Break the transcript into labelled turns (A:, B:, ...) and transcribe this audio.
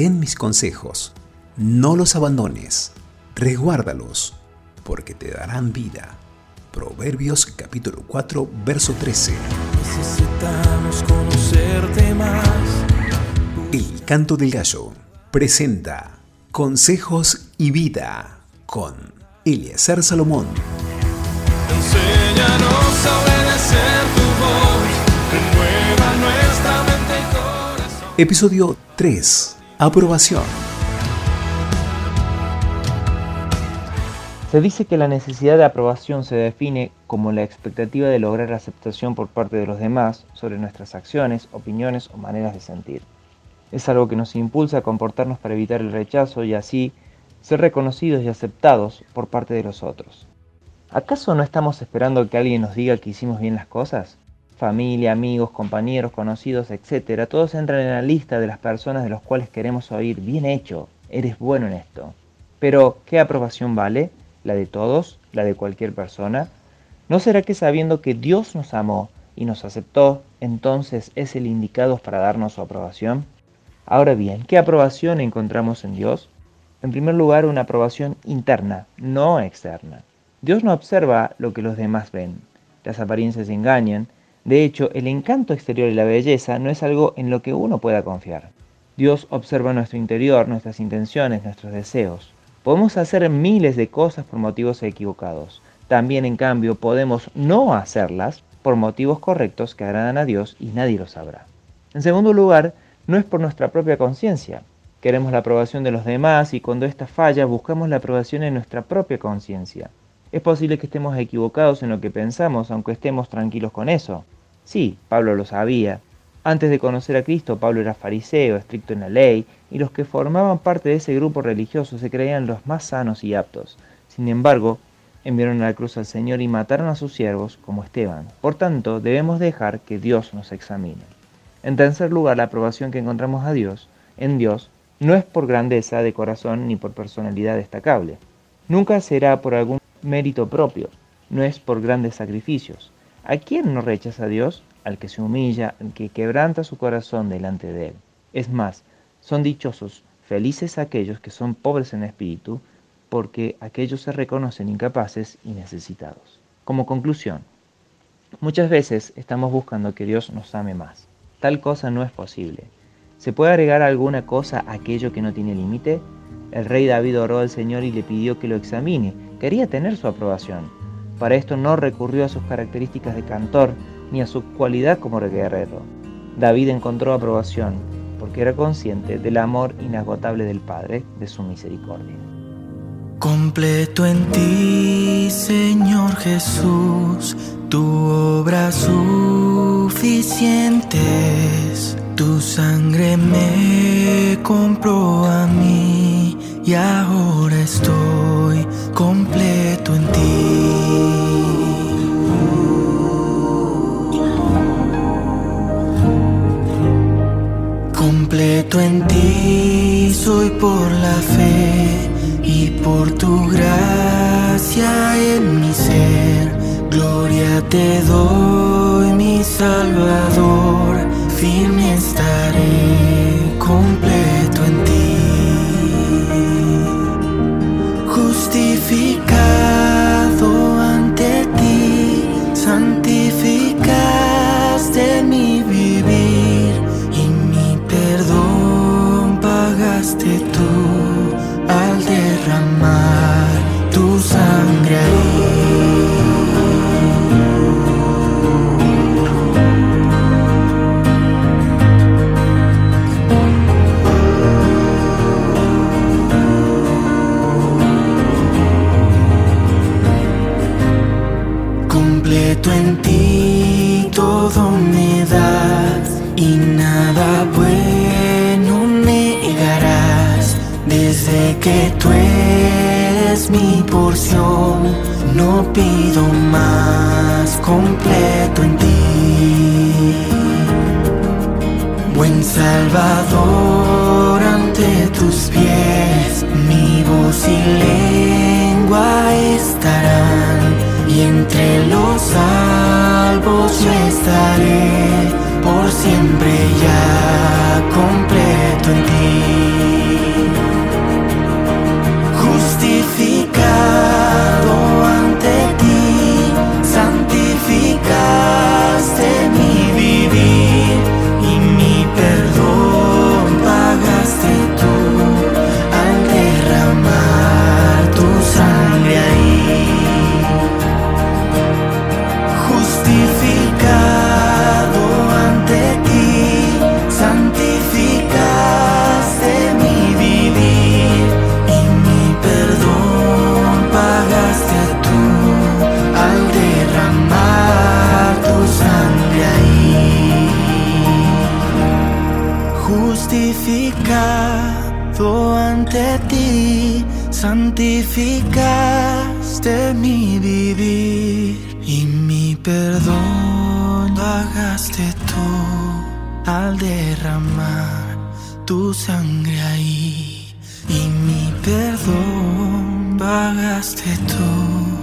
A: Retén mis consejos, no los abandones, resguárdalos, porque te darán vida. Proverbios capítulo 4, verso 13.
B: Necesitamos conocerte más.
A: El canto del gallo presenta Consejos y Vida con Eliezer Salomón.
B: Enséñanos a obedecer tu voz. Renueva nuestra mente y corazón.
A: Episodio 3. Aprobación.
C: Se dice que la necesidad de aprobación se define como la expectativa de lograr aceptación por parte de los demás sobre nuestras acciones, opiniones o maneras de sentir. Es algo que nos impulsa a comportarnos para evitar el rechazo y así ser reconocidos y aceptados por parte de los otros. ¿Acaso no estamos esperando que alguien nos diga que hicimos bien las cosas? Familia, amigos, compañeros, conocidos, etc. Todos entran en la lista de las personas de los cuales queremos oír, bien hecho, eres bueno en esto. Pero, ¿qué aprobación vale? ¿La de todos? ¿La de cualquier persona? ¿No será que sabiendo que Dios nos amó y nos aceptó, entonces es el indicado para darnos su aprobación? Ahora bien, ¿qué aprobación encontramos en Dios? En primer lugar, una aprobación interna, no externa. Dios no observa lo que los demás ven. Las apariencias engañan. De hecho, el encanto exterior y la belleza no es algo en lo que uno pueda confiar. Dios observa nuestro interior, nuestras intenciones, nuestros deseos. Podemos hacer miles de cosas por motivos equivocados. También, en cambio, podemos no hacerlas por motivos correctos que agradan a Dios y nadie lo sabrá. En segundo lugar, no es por nuestra propia conciencia. Queremos la aprobación de los demás y cuando ésta falla buscamos la aprobación en nuestra propia conciencia. Es posible que estemos equivocados en lo que pensamos, aunque estemos tranquilos con eso. Sí, Pablo lo sabía. Antes de conocer a Cristo, Pablo era fariseo, estricto en la ley, y los que formaban parte de ese grupo religioso se creían los más sanos y aptos. Sin embargo, enviaron a la cruz al Señor y mataron a sus siervos, como Esteban. Por tanto, debemos dejar que Dios nos examine. En tercer lugar, la aprobación que encontramos a Dios, en Dios, no es por grandeza de corazón ni por personalidad destacable. Nunca será por algún mérito propio, no es por grandes sacrificios. ¿A quién no rechaza a Dios? Al que se humilla, al que quebranta su corazón delante de Él. Es más, son dichosos, felices aquellos que son pobres en espíritu, porque aquellos se reconocen incapaces y necesitados. Como conclusión, muchas veces estamos buscando que Dios nos ame más. Tal cosa no es posible. ¿Se puede agregar alguna cosa a aquello que no tiene límite? El rey David oró al Señor y le pidió que lo examine. Quería tener su aprobación. Para esto no recurrió a sus características de cantor ni a su cualidad como guerrero. David encontró aprobación porque era consciente del amor inagotable del Padre, de su misericordia.
B: Completo en ti, Señor Jesús, tu obra suficiente. Tu sangre me compró a mí y ahora estoy completo en ti. Completo en ti, soy por la fe y por tu gracia en mi ser. Gloria te doy, mi Salvador, Completo en ti todo me das y nada bueno negarás. Desde que tú eres mi porción, no pido más. Completo en ti, buen Salvador ante tus pies, mi voz y lengua estarán entre los salvos yo estaré, por siempre ya completo en ti. Justificado Justificado ante ti, santificaste mi vivir y mi perdón pagaste tú al derramar tu sangre ahí y mi perdón pagaste tú